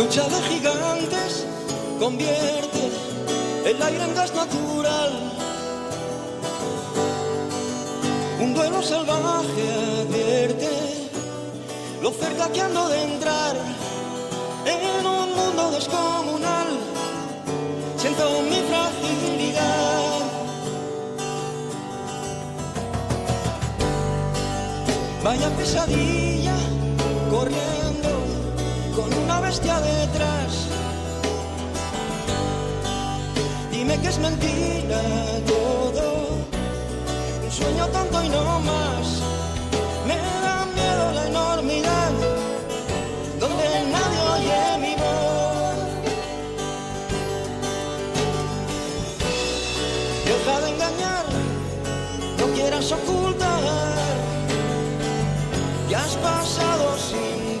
lucha de gigantes convierte el aire en gas natural. Un duelo salvaje advierte lo cerca que ando de entrar en un mundo descomunal. Siento mi fragilidad. Vaya pesadilla corriendo detrás. Dime que es mentira todo, un sueño tonto y no más. Me da miedo la enormidad, donde nadie oye mi voz. Deja de engañar, no quieras ocultar. Ya has pasado sin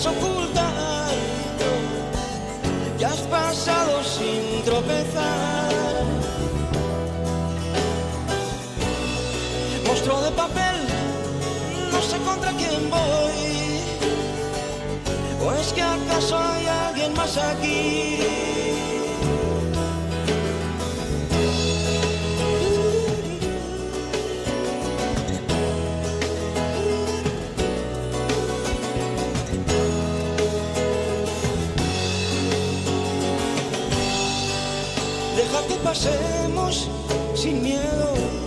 quieras ocultar. Ya has pasado sin tropezar. monstruo de papel, no sé contra quién voy. ¿O es que acaso hay alguien más aquí? Pasemos sin miedo.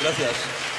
Gracias.